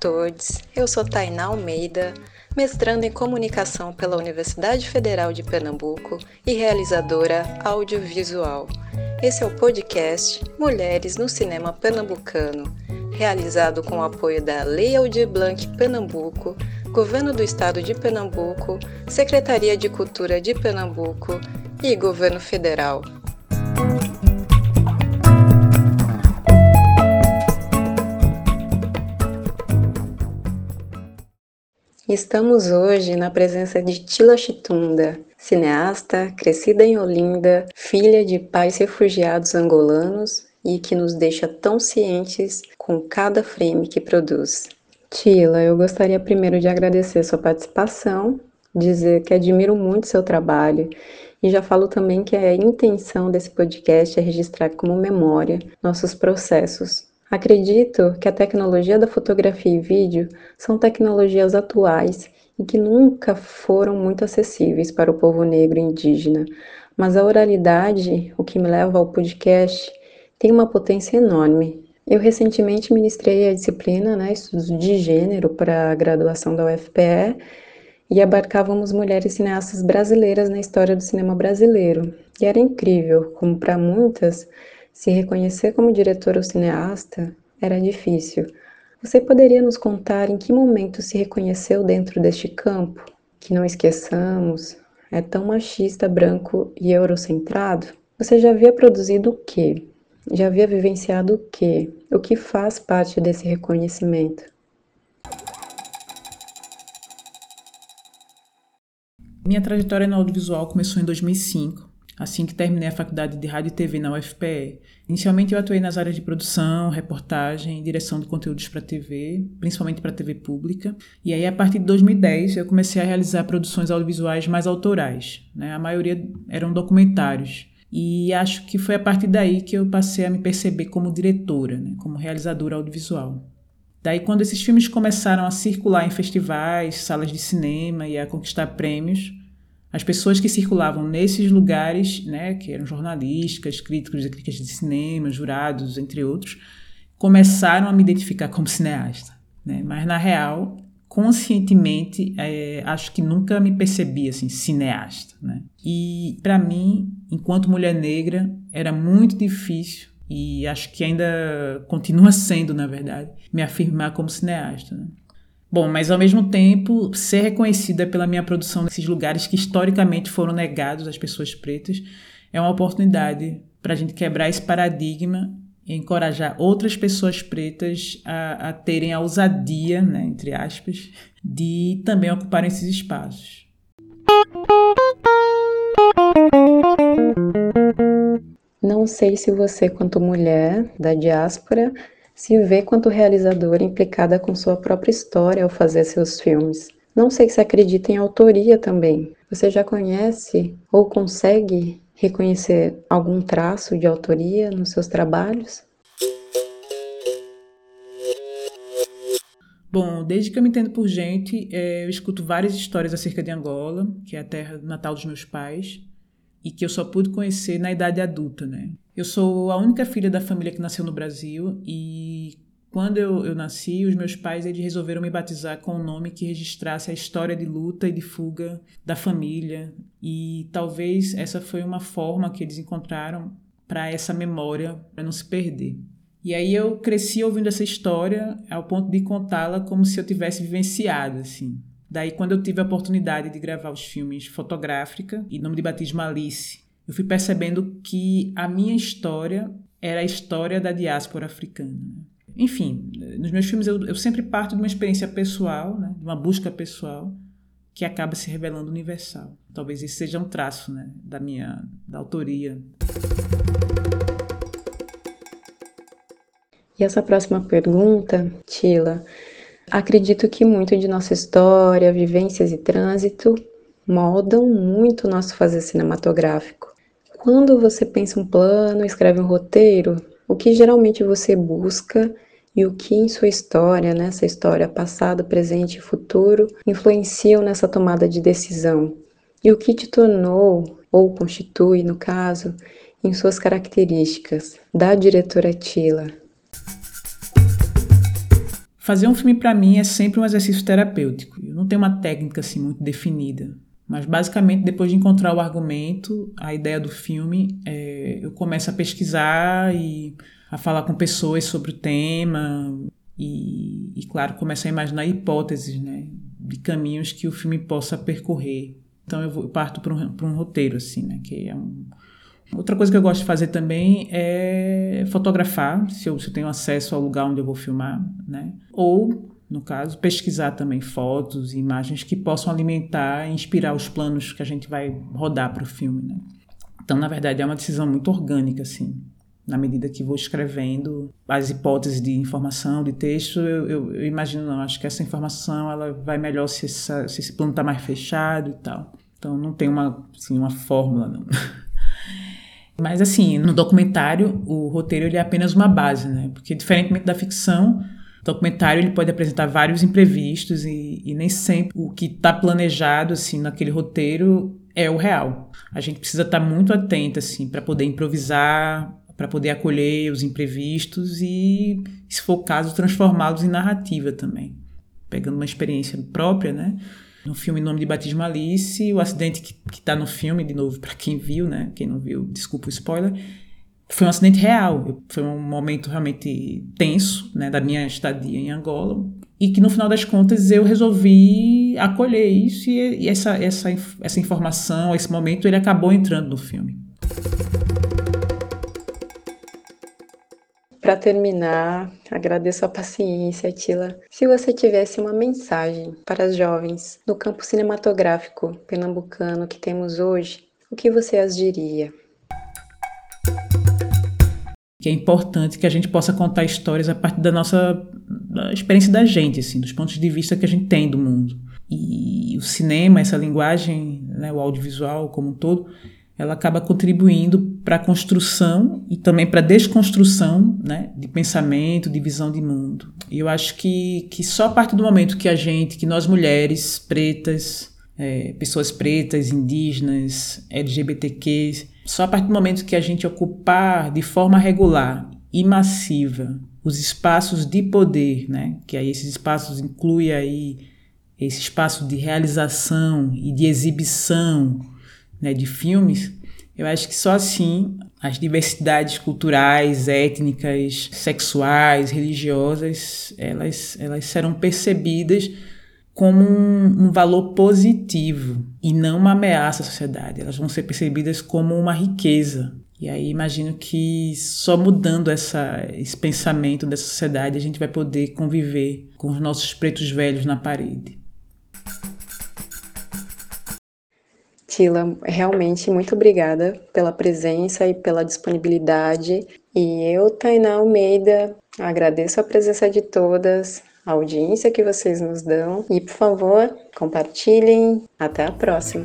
todos, eu sou Tainá Almeida, mestrando em comunicação pela Universidade Federal de Pernambuco e realizadora audiovisual. Esse é o podcast Mulheres no Cinema Pernambucano, realizado com o apoio da Lei Aldir Blanc Pernambuco, Governo do Estado de Pernambuco, Secretaria de Cultura de Pernambuco e Governo Federal. Estamos hoje na presença de Tila Chitunda, cineasta, crescida em Olinda, filha de pais refugiados angolanos e que nos deixa tão cientes com cada frame que produz. Tila, eu gostaria primeiro de agradecer sua participação, dizer que admiro muito seu trabalho e já falo também que a intenção desse podcast é registrar como memória nossos processos Acredito que a tecnologia da fotografia e vídeo são tecnologias atuais e que nunca foram muito acessíveis para o povo negro e indígena, mas a oralidade, o que me leva ao podcast, tem uma potência enorme. Eu recentemente ministrei a disciplina, né, estudos de gênero para a graduação da UFPE e abarcávamos mulheres cineastas brasileiras na história do cinema brasileiro. E era incrível, como para muitas, se reconhecer como diretor ou cineasta era difícil. Você poderia nos contar em que momento se reconheceu dentro deste campo? Que não esqueçamos, é tão machista, branco e eurocentrado? Você já havia produzido o quê? Já havia vivenciado o quê? O que faz parte desse reconhecimento? Minha trajetória no audiovisual começou em 2005, assim que terminei a faculdade de Rádio e TV na UFPE. Inicialmente eu atuei nas áreas de produção, reportagem, direção de conteúdos para TV, principalmente para TV pública. E aí a partir de 2010 eu comecei a realizar produções audiovisuais mais autorais. Né? A maioria eram documentários. E acho que foi a partir daí que eu passei a me perceber como diretora, né? como realizadora audiovisual. Daí, quando esses filmes começaram a circular em festivais, salas de cinema e a conquistar prêmios, as pessoas que circulavam nesses lugares, né, que eram jornalistas, críticos e críticas de cinema, jurados, entre outros, começaram a me identificar como cineasta. Né? Mas, na real, conscientemente, é, acho que nunca me percebi assim, cineasta. Né? E, para mim, enquanto mulher negra, era muito difícil, e acho que ainda continua sendo, na verdade, me afirmar como cineasta. Né? Bom, mas ao mesmo tempo, ser reconhecida pela minha produção nesses lugares que historicamente foram negados às pessoas pretas é uma oportunidade para a gente quebrar esse paradigma e encorajar outras pessoas pretas a, a terem a ousadia, né, entre aspas, de também ocuparem esses espaços. Não sei se você, quanto mulher da diáspora, se vê quanto realizadora implicada com sua própria história ao fazer seus filmes. Não sei se acredita em autoria também. Você já conhece ou consegue reconhecer algum traço de autoria nos seus trabalhos? Bom, desde que eu me entendo por gente, é, eu escuto várias histórias acerca de Angola, que é a terra natal dos meus pais, e que eu só pude conhecer na idade adulta, né? Eu sou a única filha da família que nasceu no Brasil e quando eu, eu nasci, os meus pais eles resolveram me batizar com um nome que registrasse a história de luta e de fuga da família. E talvez essa foi uma forma que eles encontraram para essa memória, para não se perder. E aí eu cresci ouvindo essa história ao ponto de contá-la como se eu tivesse vivenciado, assim. Daí, quando eu tive a oportunidade de gravar os filmes Fotográfica e Nome de Batismo Alice eu fui percebendo que a minha história era a história da diáspora africana. Né? Enfim, nos meus filmes eu, eu, sempre parto de uma experiência pessoal, né? de uma busca pessoal, que acaba se revelando universal. Talvez esse seja um traço né? da minha da autoria. E essa próxima pergunta, Tila, acredito que muito de nossa história, vivências e trânsito moldam muito o nosso fazer cinematográfico. Quando você pensa um plano, escreve um roteiro, o que geralmente você busca e o que em sua história, nessa história passado, presente e futuro, influenciam nessa tomada de decisão? E o que te tornou, ou constitui, no caso, em suas características, da diretora Tila? Fazer um filme para mim é sempre um exercício terapêutico. Eu não tenho uma técnica assim muito definida. Mas basicamente, depois de encontrar o argumento, a ideia do filme, é, eu começo a pesquisar e a falar com pessoas sobre o tema e, e claro, começo a imaginar hipóteses, né, de caminhos que o filme possa percorrer. Então eu, vou, eu parto para um, um, roteiro, assim, né, que é um... Outra coisa que eu gosto de fazer também é fotografar, se eu, se eu tenho acesso ao lugar onde eu vou filmar, né, ou no caso, pesquisar também fotos e imagens que possam alimentar e inspirar os planos que a gente vai rodar para o filme. Né? Então, na verdade, é uma decisão muito orgânica, assim. Na medida que vou escrevendo as hipóteses de informação, de texto, eu, eu, eu imagino, não, acho que essa informação ela vai melhor se, essa, se esse plano está mais fechado e tal. Então, não tem uma, assim, uma fórmula, não. Mas, assim, no documentário, o roteiro ele é apenas uma base, né? Porque, diferentemente da ficção, documentário ele pode apresentar vários imprevistos e, e nem sempre o que está planejado assim naquele roteiro é o real. A gente precisa estar tá muito atento assim para poder improvisar, para poder acolher os imprevistos e, se for o caso, transformá-los em narrativa também. Pegando uma experiência própria, né? No filme Nome de Batismo Alice, o acidente que está no filme, de novo, para quem viu, né? Quem não viu, desculpa o spoiler, foi um acidente real. Foi um momento realmente tenso, né, da minha estadia em Angola. E que no final das contas eu resolvi acolher isso e, e essa, essa, essa informação, esse momento, ele acabou entrando no filme. Para terminar, agradeço a paciência, Tila. Se você tivesse uma mensagem para as jovens no campo cinematográfico pernambucano que temos hoje, o que você as diria? que é importante que a gente possa contar histórias a partir da nossa da experiência da gente, assim, dos pontos de vista que a gente tem do mundo. E o cinema, essa linguagem, né, o audiovisual como um todo, ela acaba contribuindo para a construção e também para a desconstrução né, de pensamento, de visão de mundo. E eu acho que, que só a partir do momento que a gente, que nós mulheres pretas, é, pessoas pretas, indígenas, LGBTQs, só a partir do momento que a gente ocupar de forma regular e massiva os espaços de poder, né? que aí esses espaços incluem aí esse espaço de realização e de exibição né, de filmes, eu acho que só assim as diversidades culturais, étnicas, sexuais, religiosas, elas, elas serão percebidas como um, um, valor positivo e não uma ameaça à sociedade. Elas vão ser percebidas como uma riqueza. E aí imagino que só mudando essa, esse pensamento dessa sociedade a gente vai poder conviver com os nossos pretos velhos na parede. Tila, realmente muito obrigada pela presença e pela disponibilidade. E eu, Tainá Almeida, agradeço a presença de todas a audiência que vocês nos dão e, por favor, compartilhem. Até a próxima!